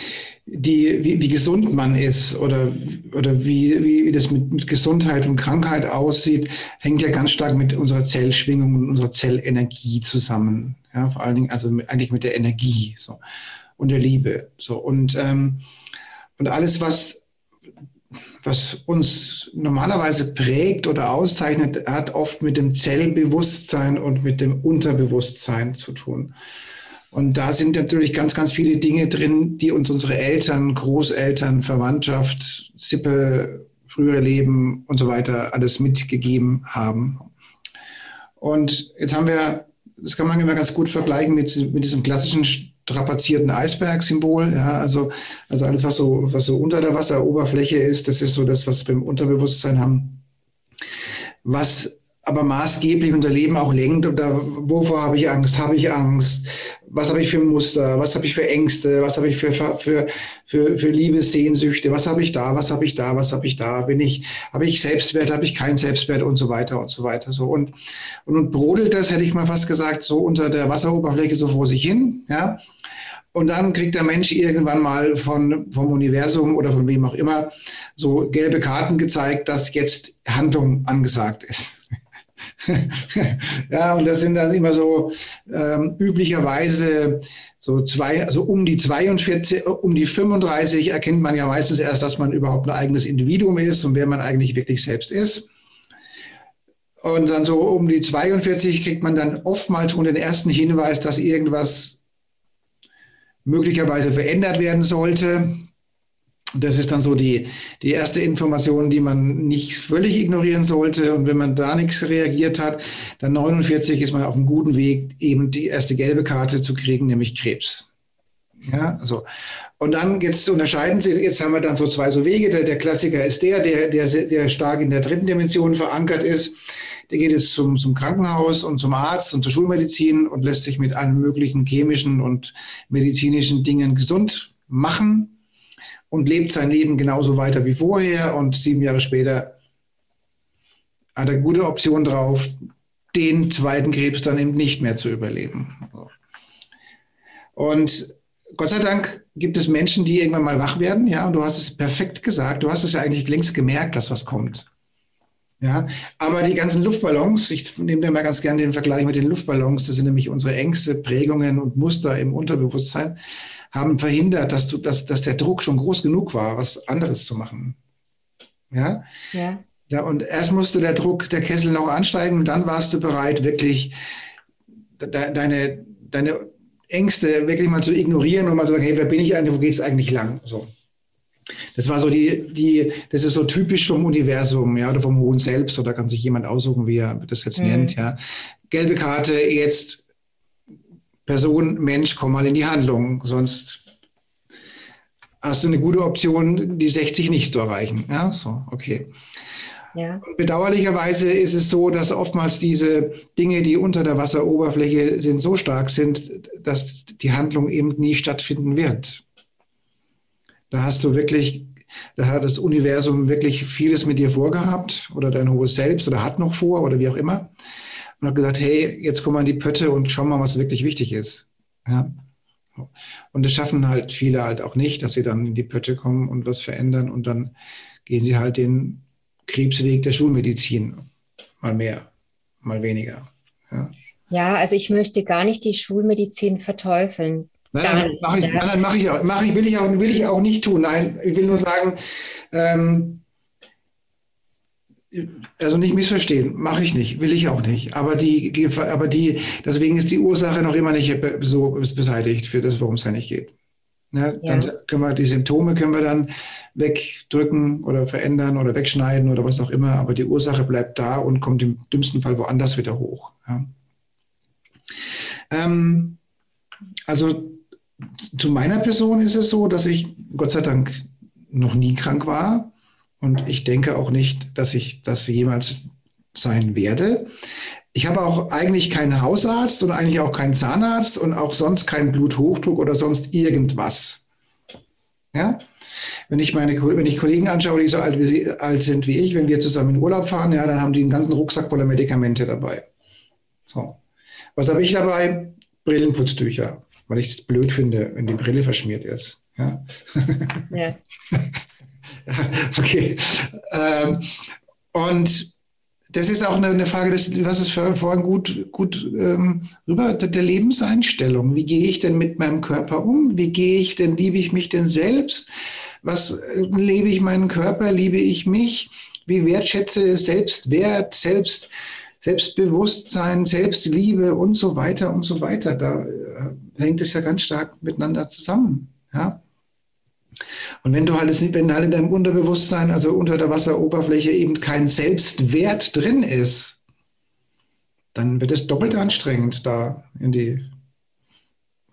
die, wie, wie, gesund man ist oder, oder wie, wie, wie das mit, mit, Gesundheit und Krankheit aussieht, hängt ja ganz stark mit unserer Zellschwingung und unserer Zellenergie zusammen. Ja, vor allen Dingen, also mit, eigentlich mit der Energie so, und der Liebe. So. Und, ähm, und alles, was was uns normalerweise prägt oder auszeichnet, hat oft mit dem Zellbewusstsein und mit dem Unterbewusstsein zu tun. Und da sind natürlich ganz, ganz viele Dinge drin, die uns unsere Eltern, Großeltern, Verwandtschaft, Sippe, frühere Leben und so weiter alles mitgegeben haben. Und jetzt haben wir, das kann man immer ganz gut vergleichen mit, mit diesem klassischen strapazierten Eisberg-Symbol. Ja, also, also alles, was so, was so unter der Wasseroberfläche ist, das ist so das, was wir im Unterbewusstsein haben. Was aber maßgeblich unser Leben auch lenkt. Oder wovor habe ich Angst? Habe ich Angst? Was habe ich für Muster? Was habe ich für Ängste? Was habe ich für, für, für, für Liebessehnsüchte? Was habe ich da? Was habe ich da? Was habe ich da? Bin ich, habe ich Selbstwert? Habe ich keinen Selbstwert? Und so weiter und so weiter. So und, und, und brodelt das, hätte ich mal fast gesagt, so unter der Wasseroberfläche so vor sich hin. Ja. Und dann kriegt der Mensch irgendwann mal von, vom Universum oder von wem auch immer so gelbe Karten gezeigt, dass jetzt Handlung angesagt ist. ja, und das sind dann immer so ähm, üblicherweise so zwei, also um die 42, um die 35 erkennt man ja meistens erst, dass man überhaupt ein eigenes Individuum ist und wer man eigentlich wirklich selbst ist. Und dann so um die 42 kriegt man dann oftmals schon den ersten Hinweis, dass irgendwas möglicherweise verändert werden sollte. Das ist dann so die, die erste Information, die man nicht völlig ignorieren sollte. Und wenn man da nichts reagiert hat, dann 49 ist man auf einem guten Weg, eben die erste gelbe Karte zu kriegen, nämlich Krebs. Ja, so. Und dann jetzt unterscheiden sie, jetzt haben wir dann so zwei so Wege. Der, der Klassiker ist der, der, der, der stark in der dritten Dimension verankert ist. Der geht jetzt zum, zum Krankenhaus und zum Arzt und zur Schulmedizin und lässt sich mit allen möglichen chemischen und medizinischen Dingen gesund machen und lebt sein Leben genauso weiter wie vorher und sieben Jahre später hat er gute Optionen drauf, den zweiten Krebs dann eben nicht mehr zu überleben. Und Gott sei Dank gibt es Menschen, die irgendwann mal wach werden, ja, und du hast es perfekt gesagt, du hast es ja eigentlich längst gemerkt, dass was kommt. Ja, aber die ganzen Luftballons, ich nehme da mal ganz gerne den Vergleich mit den Luftballons, das sind nämlich unsere Ängste, Prägungen und Muster im Unterbewusstsein haben verhindert, dass, du, dass, dass der Druck schon groß genug war, was anderes zu machen. Ja? ja. Ja, und erst musste der Druck, der Kessel noch ansteigen und dann warst du bereit, wirklich de deine, deine Ängste wirklich mal zu ignorieren und mal zu sagen, hey, wer bin ich eigentlich, wo geht es eigentlich lang? So. Das war so die, die, das ist so typisch vom Universum, ja, oder vom hohen Selbst, oder kann sich jemand aussuchen, wie er das jetzt mhm. nennt, ja. Gelbe Karte, jetzt Person, Mensch, komm mal in die Handlung, sonst hast du eine gute Option, die 60 nicht zu erreichen. Ja, so, okay. Ja. Bedauerlicherweise ist es so, dass oftmals diese Dinge, die unter der Wasseroberfläche sind, so stark sind, dass die Handlung eben nie stattfinden wird. Da hast du wirklich, da hat das Universum wirklich vieles mit dir vorgehabt oder dein hohes Selbst oder hat noch vor oder wie auch immer und habe gesagt, hey, jetzt komm mal in die Pötte und schau mal, was wirklich wichtig ist. Ja. Und das schaffen halt viele halt auch nicht, dass sie dann in die Pötte kommen und was verändern und dann gehen sie halt den Krebsweg der Schulmedizin. Mal mehr, mal weniger. Ja, ja also ich möchte gar nicht die Schulmedizin verteufeln. Nein, nein, mache ich, nein, mach ich, auch, mach ich, will, ich auch, will ich auch nicht tun. Nein, ich will nur sagen, ähm, also nicht missverstehen, mache ich nicht, will ich auch nicht. Aber die, aber die, deswegen ist die Ursache noch immer nicht so beseitigt für das, worum es da nicht geht. Ja, dann ja. können wir die Symptome können wir dann wegdrücken oder verändern oder wegschneiden oder was auch immer, aber die Ursache bleibt da und kommt im dümmsten Fall woanders wieder hoch. Ja. Ähm, also zu meiner Person ist es so, dass ich Gott sei Dank noch nie krank war und ich denke auch nicht, dass ich das jemals sein werde. Ich habe auch eigentlich keinen Hausarzt und eigentlich auch keinen Zahnarzt und auch sonst keinen Bluthochdruck oder sonst irgendwas. Ja? Wenn ich meine wenn ich Kollegen anschaue, die so alt, wie sie, alt sind wie ich, wenn wir zusammen in Urlaub fahren, ja, dann haben die einen ganzen Rucksack voller Medikamente dabei. So. Was habe ich dabei? Brillenputztücher, weil ich es blöd finde, wenn die Brille verschmiert ist. Ja. ja. okay. Ähm, und das ist auch eine, eine Frage, des, du hast es vorhin gut, gut ähm, rüber, der Lebenseinstellung. Wie gehe ich denn mit meinem Körper um? Wie gehe ich denn, liebe ich mich denn selbst? Was äh, lebe ich meinen Körper? Liebe ich mich? Wie wertschätze Selbstwert, Selbst, Selbstbewusstsein, Selbstliebe und so weiter und so weiter? Da äh, hängt es ja ganz stark miteinander zusammen. Ja? Und wenn du halt, wenn halt in deinem Unterbewusstsein, also unter der Wasseroberfläche eben kein Selbstwert drin ist, dann wird es doppelt anstrengend, da in die,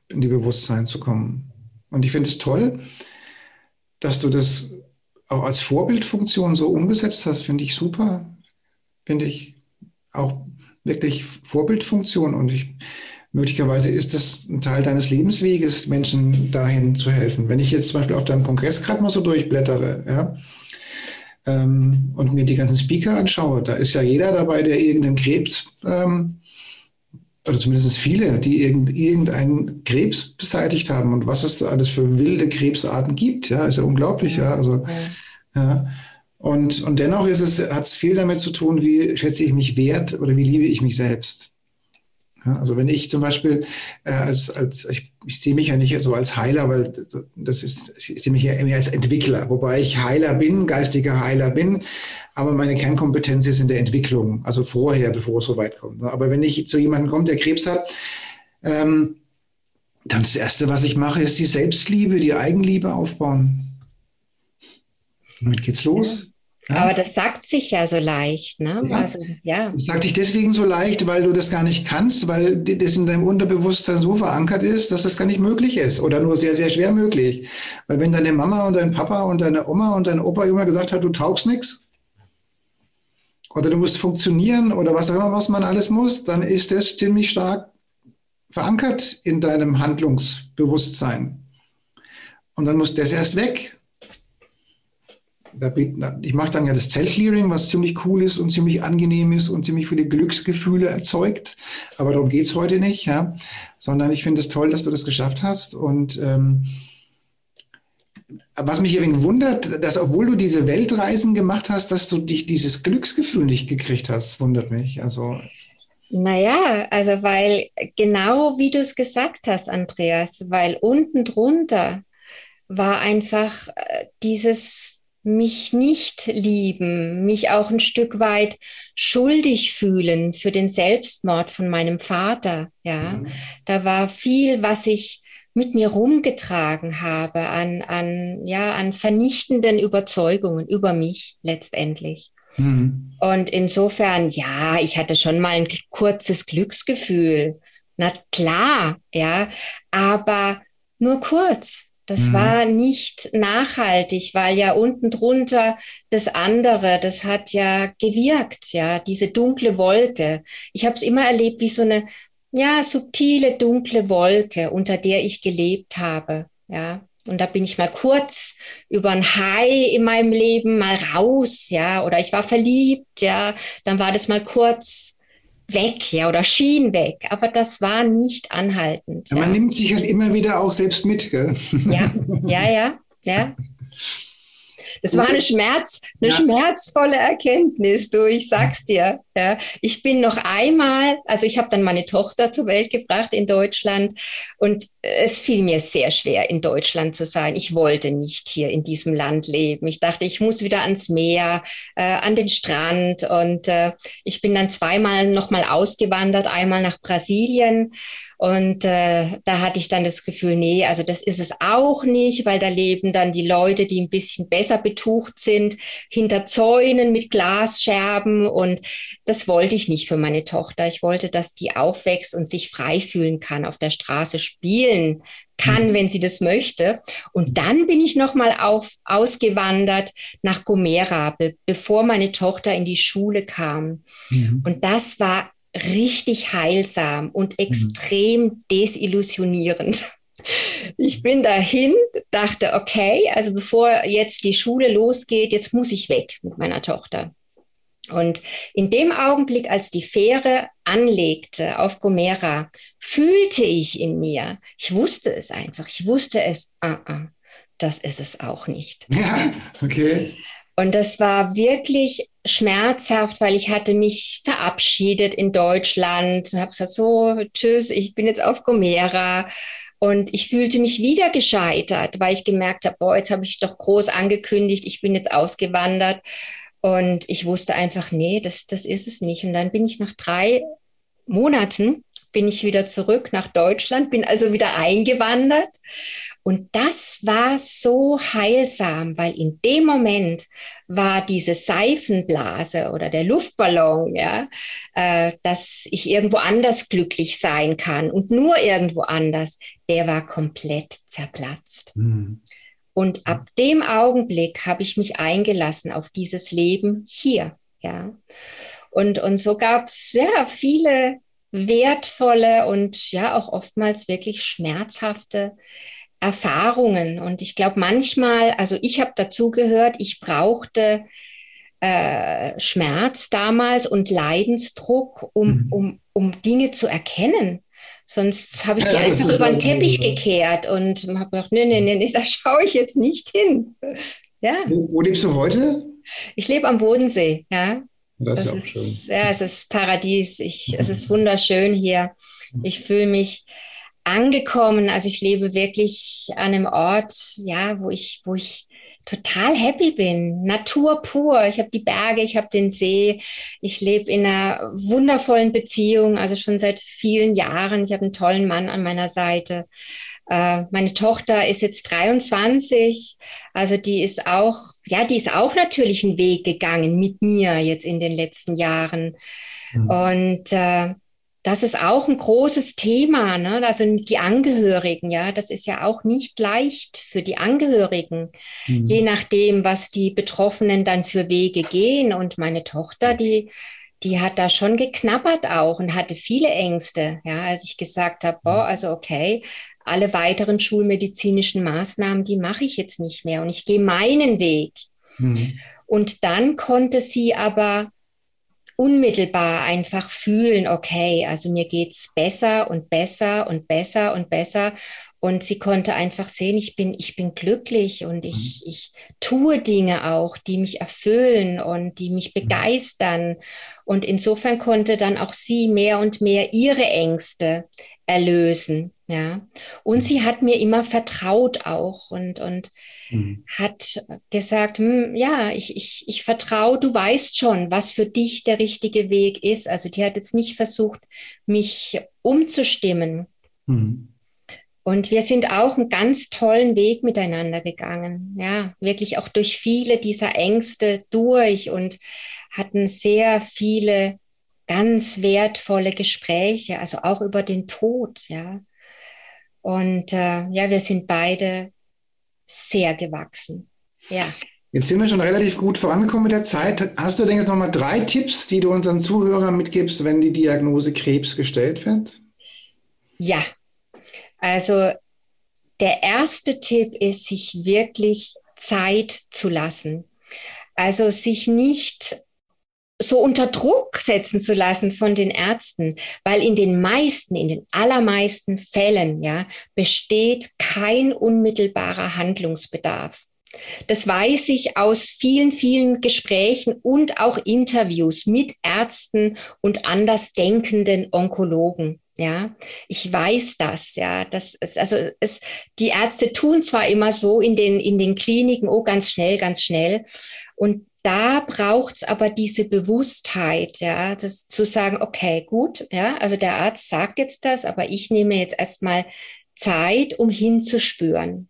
in die Bewusstsein zu kommen. Und ich finde es toll, dass du das auch als Vorbildfunktion so umgesetzt hast, finde ich super. Finde ich auch wirklich Vorbildfunktion. Und ich, möglicherweise ist das ein Teil deines Lebensweges, Menschen dahin zu helfen. Wenn ich jetzt zum Beispiel auf deinem Kongress gerade mal so durchblättere, ja, ähm, und mir die ganzen Speaker anschaue, da ist ja jeder dabei, der irgendeinen Krebs, ähm, oder zumindest viele, die irgend, irgendeinen Krebs beseitigt haben und was es da alles für wilde Krebsarten gibt, ja, ist ja unglaublich, ja, also, ja. Und, und dennoch ist es, hat es viel damit zu tun, wie schätze ich mich wert oder wie liebe ich mich selbst. Ja, also wenn ich zum Beispiel äh, als, als ich, ich sehe mich ja nicht so als Heiler, weil das ist, ich sehe mich ja mehr als Entwickler, wobei ich Heiler bin, geistiger Heiler bin, aber meine Kernkompetenz ist in der Entwicklung, also vorher, bevor es so weit kommt. Ne? Aber wenn ich zu jemandem komme, der Krebs hat, ähm, dann das Erste, was ich mache, ist die Selbstliebe, die Eigenliebe aufbauen. Damit geht's los. Ja? Aber das sagt sich ja so leicht, ne? Ja. Also, ja. Das sagt sich deswegen so leicht, weil du das gar nicht kannst, weil das in deinem Unterbewusstsein so verankert ist, dass das gar nicht möglich ist oder nur sehr, sehr schwer möglich. Weil wenn deine Mama und dein Papa und deine Oma und dein Opa immer gesagt hat, du taugst nichts oder du musst funktionieren oder was auch immer, was man alles muss, dann ist das ziemlich stark verankert in deinem Handlungsbewusstsein. Und dann muss das erst weg ich mache dann ja das Zellclearing, was ziemlich cool ist und ziemlich angenehm ist und ziemlich viele Glücksgefühle erzeugt. Aber darum geht es heute nicht, ja. Sondern ich finde es toll, dass du das geschafft hast. Und ähm, was mich irgendwie wundert, dass obwohl du diese Weltreisen gemacht hast, dass du dich dieses Glücksgefühl nicht gekriegt hast, wundert mich. Also naja, also weil genau wie du es gesagt hast, Andreas, weil unten drunter war einfach äh, dieses mich nicht lieben, mich auch ein Stück weit schuldig fühlen für den Selbstmord von meinem Vater. Ja, mhm. da war viel, was ich mit mir rumgetragen habe an, an, ja, an vernichtenden Überzeugungen über mich letztendlich. Mhm. Und insofern, ja, ich hatte schon mal ein kurzes Glücksgefühl. Na klar, ja, aber nur kurz. Das mhm. war nicht nachhaltig, weil ja unten drunter das andere, das hat ja gewirkt, ja, diese dunkle Wolke. Ich habe es immer erlebt wie so eine, ja, subtile dunkle Wolke, unter der ich gelebt habe, ja. Und da bin ich mal kurz über ein High in meinem Leben mal raus, ja, oder ich war verliebt, ja, dann war das mal kurz weg, ja, oder schien weg. Aber das war nicht anhaltend. Ja, man nimmt sich halt immer wieder auch selbst mit, gell? Ja, ja, ja, ja. Es war eine Schmerz, eine schmerzvolle Erkenntnis, du, ich sag's dir. Ja. Ich bin noch einmal, also ich habe dann meine Tochter zur Welt gebracht in Deutschland und es fiel mir sehr schwer, in Deutschland zu sein. Ich wollte nicht hier in diesem Land leben. Ich dachte, ich muss wieder ans Meer, äh, an den Strand und äh, ich bin dann zweimal nochmal ausgewandert, einmal nach Brasilien und äh, da hatte ich dann das Gefühl, nee, also das ist es auch nicht, weil da leben dann die Leute, die ein bisschen besser betucht sind, hinter Zäunen mit Glasscherben. Und das wollte ich nicht für meine Tochter. Ich wollte, dass die aufwächst und sich frei fühlen kann, auf der Straße spielen kann, mhm. wenn sie das möchte. Und dann bin ich nochmal auf, ausgewandert nach Gomera, be bevor meine Tochter in die Schule kam. Mhm. Und das war richtig heilsam und mhm. extrem mhm. desillusionierend. Ich bin dahin, dachte, okay, also bevor jetzt die Schule losgeht, jetzt muss ich weg mit meiner Tochter. Und in dem Augenblick, als die Fähre anlegte auf Gomera, fühlte ich in mir, ich wusste es einfach, ich wusste es, uh -uh, das ist es auch nicht. Ja, okay. Und das war wirklich schmerzhaft, weil ich hatte mich verabschiedet in Deutschland, habe gesagt, so, tschüss, ich bin jetzt auf Gomera. Und ich fühlte mich wieder gescheitert, weil ich gemerkt habe, boah, jetzt habe ich doch groß angekündigt, ich bin jetzt ausgewandert. Und ich wusste einfach, nee, das, das ist es nicht. Und dann bin ich nach drei Monaten bin ich wieder zurück nach Deutschland, bin also wieder eingewandert. Und das war so heilsam, weil in dem Moment war diese Seifenblase oder der Luftballon, ja, äh, dass ich irgendwo anders glücklich sein kann und nur irgendwo anders, der war komplett zerplatzt. Mhm. Und ab dem Augenblick habe ich mich eingelassen auf dieses Leben hier, ja. Und, und so gab es ja viele wertvolle und ja auch oftmals wirklich schmerzhafte Erfahrungen. Und ich glaube manchmal, also ich habe dazu gehört, ich brauchte äh, Schmerz damals und Leidensdruck, um, mhm. um, um Dinge zu erkennen. Sonst habe ich die ja, einfach über den Teppich so. gekehrt und habe gedacht, nee, nee, nee, nee, da schaue ich jetzt nicht hin. Ja. Wo, wo lebst du heute? Ich lebe am Bodensee, ja. Das, das ist schön. Ja, es ist Paradies. Ich, es ist wunderschön hier. Ich fühle mich angekommen. Also ich lebe wirklich an einem Ort, ja, wo ich, wo ich total happy bin. Natur pur. Ich habe die Berge, ich habe den See. Ich lebe in einer wundervollen Beziehung, also schon seit vielen Jahren. Ich habe einen tollen Mann an meiner Seite. Äh, meine Tochter ist jetzt 23, also die ist auch, ja, die ist auch natürlich einen Weg gegangen mit mir jetzt in den letzten Jahren. Mhm. Und äh, das ist auch ein großes Thema, ne? Also die Angehörigen, ja, das ist ja auch nicht leicht für die Angehörigen, mhm. je nachdem, was die Betroffenen dann für Wege gehen. Und meine Tochter, die die hat da schon geknabbert auch und hatte viele Ängste, ja, als ich gesagt habe, boah, mhm. also okay, alle weiteren schulmedizinischen Maßnahmen, die mache ich jetzt nicht mehr und ich gehe meinen Weg. Mhm. Und dann konnte sie aber unmittelbar einfach fühlen, okay, also mir geht's besser und besser und besser und besser. Und sie konnte einfach sehen, ich bin, ich bin glücklich und ich, mhm. ich tue Dinge auch, die mich erfüllen und die mich mhm. begeistern. Und insofern konnte dann auch sie mehr und mehr ihre Ängste erlösen. Ja, und sie hat mir immer vertraut auch und, und mhm. hat gesagt, hm, ja, ich, ich, ich vertraue, du weißt schon, was für dich der richtige Weg ist. Also die hat jetzt nicht versucht, mich umzustimmen. Mhm. Und wir sind auch einen ganz tollen Weg miteinander gegangen. Ja, wirklich auch durch viele dieser Ängste durch und hatten sehr viele ganz wertvolle Gespräche, also auch über den Tod, ja. Und äh, ja, wir sind beide sehr gewachsen. Ja. Jetzt sind wir schon relativ gut vorangekommen mit der Zeit. Hast du denn jetzt nochmal drei Tipps, die du unseren Zuhörern mitgibst, wenn die Diagnose Krebs gestellt wird? Ja, also der erste Tipp ist, sich wirklich Zeit zu lassen. Also sich nicht so unter Druck setzen zu lassen von den Ärzten, weil in den meisten, in den allermeisten Fällen, ja, besteht kein unmittelbarer Handlungsbedarf. Das weiß ich aus vielen, vielen Gesprächen und auch Interviews mit Ärzten und andersdenkenden Onkologen. Ja, ich weiß das, ja, das ist, also es, die Ärzte tun zwar immer so in den, in den Kliniken, oh, ganz schnell, ganz schnell. Und da braucht's aber diese Bewusstheit, ja, das zu sagen, okay, gut, ja, also der Arzt sagt jetzt das, aber ich nehme jetzt erstmal Zeit, um hinzuspüren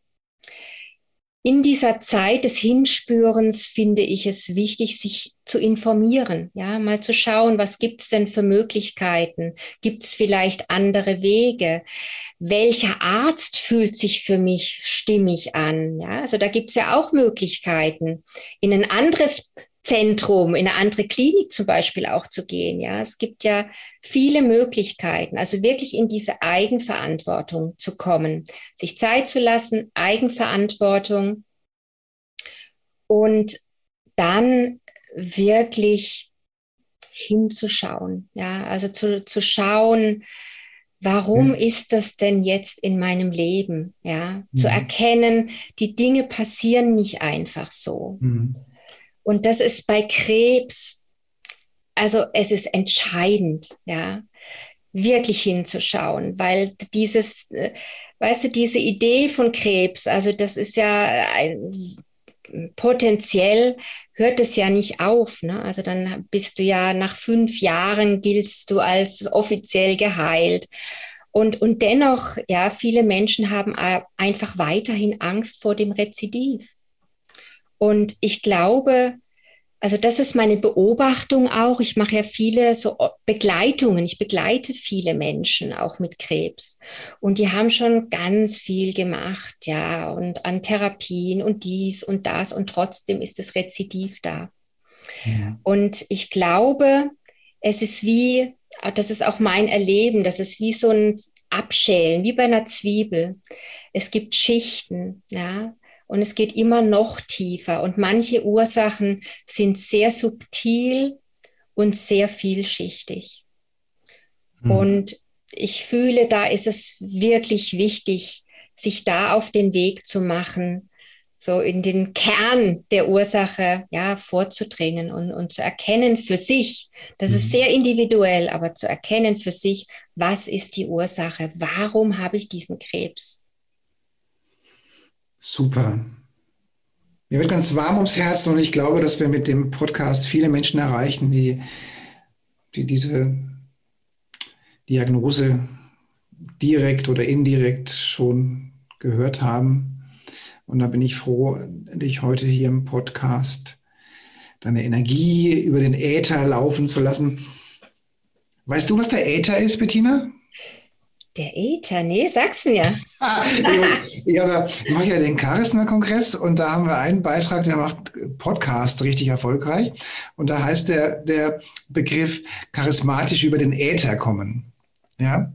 in dieser Zeit des Hinspürens finde ich es wichtig, sich zu informieren, ja, mal zu schauen, was gibt's denn für Möglichkeiten? Gibt's vielleicht andere Wege? Welcher Arzt fühlt sich für mich stimmig an? Ja, also da gibt's ja auch Möglichkeiten, in ein anderes Zentrum, in eine andere Klinik zum Beispiel auch zu gehen. Ja, es gibt ja viele Möglichkeiten, also wirklich in diese Eigenverantwortung zu kommen, sich Zeit zu lassen, Eigenverantwortung und dann wirklich hinzuschauen. Ja, also zu, zu schauen, warum mhm. ist das denn jetzt in meinem Leben? Ja, mhm. zu erkennen, die Dinge passieren nicht einfach so. Mhm und das ist bei Krebs, also es ist entscheidend, ja, wirklich hinzuschauen, weil dieses, äh, weißt du, diese Idee von Krebs, also das ist ja ein, potenziell hört es ja nicht auf. Ne? Also dann bist du ja nach fünf Jahren giltst du als offiziell geheilt. Und, und dennoch, ja, viele Menschen haben einfach weiterhin Angst vor dem Rezidiv. Und ich glaube, also das ist meine Beobachtung auch. Ich mache ja viele so Begleitungen. Ich begleite viele Menschen auch mit Krebs. Und die haben schon ganz viel gemacht, ja, und an Therapien und dies und das. Und trotzdem ist das Rezidiv da. Ja. Und ich glaube, es ist wie, das ist auch mein Erleben, das ist wie so ein Abschälen, wie bei einer Zwiebel. Es gibt Schichten, ja. Und es geht immer noch tiefer. Und manche Ursachen sind sehr subtil und sehr vielschichtig. Hm. Und ich fühle, da ist es wirklich wichtig, sich da auf den Weg zu machen, so in den Kern der Ursache ja, vorzudringen und, und zu erkennen für sich, das mhm. ist sehr individuell, aber zu erkennen für sich, was ist die Ursache, warum habe ich diesen Krebs? Super. Mir wird ganz warm ums Herz und ich glaube, dass wir mit dem Podcast viele Menschen erreichen, die, die diese Diagnose direkt oder indirekt schon gehört haben. Und da bin ich froh, dich heute hier im Podcast deine Energie über den Äther laufen zu lassen. Weißt du, was der Äther ist, Bettina? Der Äther, nee, sag's mir. ja, ich mache ja den Charisma-Kongress und da haben wir einen Beitrag, der macht Podcast richtig erfolgreich. Und da heißt der, der Begriff charismatisch über den Äther kommen. Ja.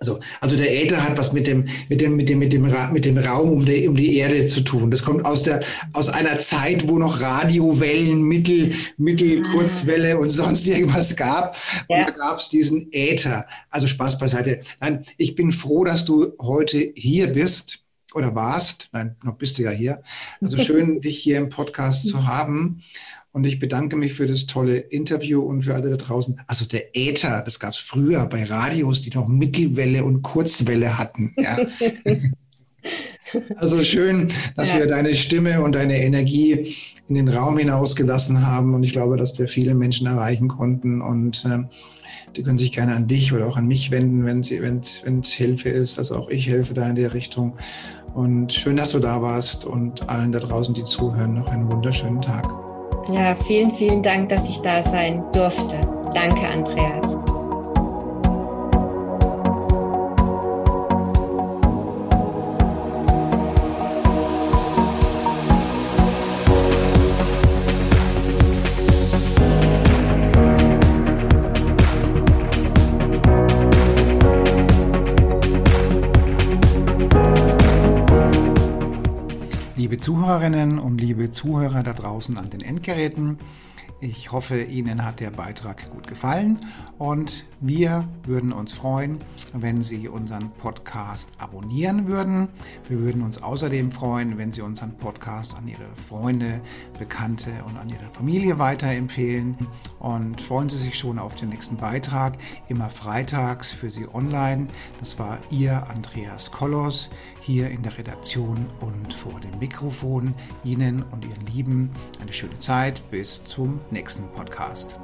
Also, also der Äther hat was mit dem, mit dem, mit dem, mit dem, mit dem Raum um die, um die Erde zu tun. Das kommt aus der, aus einer Zeit, wo noch Radiowellen, Mittel, Mittel, ah. Kurzwelle und sonst irgendwas gab. Ja. Und da gab es diesen Äther. Also Spaß beiseite. Nein, ich bin froh, dass du heute hier bist oder warst. Nein, noch bist du ja hier. Also schön, dich hier im Podcast zu haben. Und ich bedanke mich für das tolle Interview und für alle da draußen. Also der Äther, das gab es früher bei Radios, die noch Mittelwelle und Kurzwelle hatten. Ja. also schön, dass ja. wir deine Stimme und deine Energie in den Raum hinausgelassen haben. Und ich glaube, dass wir viele Menschen erreichen konnten. Und äh, die können sich gerne an dich oder auch an mich wenden, wenn es wenn, Hilfe ist. Also auch ich helfe da in der Richtung. Und schön, dass du da warst und allen da draußen, die zuhören, noch einen wunderschönen Tag. Ja, vielen, vielen Dank, dass ich da sein durfte. Danke, Andreas. Zuhörerinnen und liebe Zuhörer da draußen an den Endgeräten. Ich hoffe, Ihnen hat der Beitrag gut gefallen und wir würden uns freuen, wenn Sie unseren Podcast abonnieren würden. Wir würden uns außerdem freuen, wenn Sie unseren Podcast an Ihre Freunde, Bekannte und an Ihre Familie weiterempfehlen. Und freuen Sie sich schon auf den nächsten Beitrag, immer freitags für Sie online. Das war Ihr Andreas Kollos hier in der Redaktion und vor dem Mikrofon. Ihnen und Ihren Lieben eine schöne Zeit. Bis zum nächsten Podcast.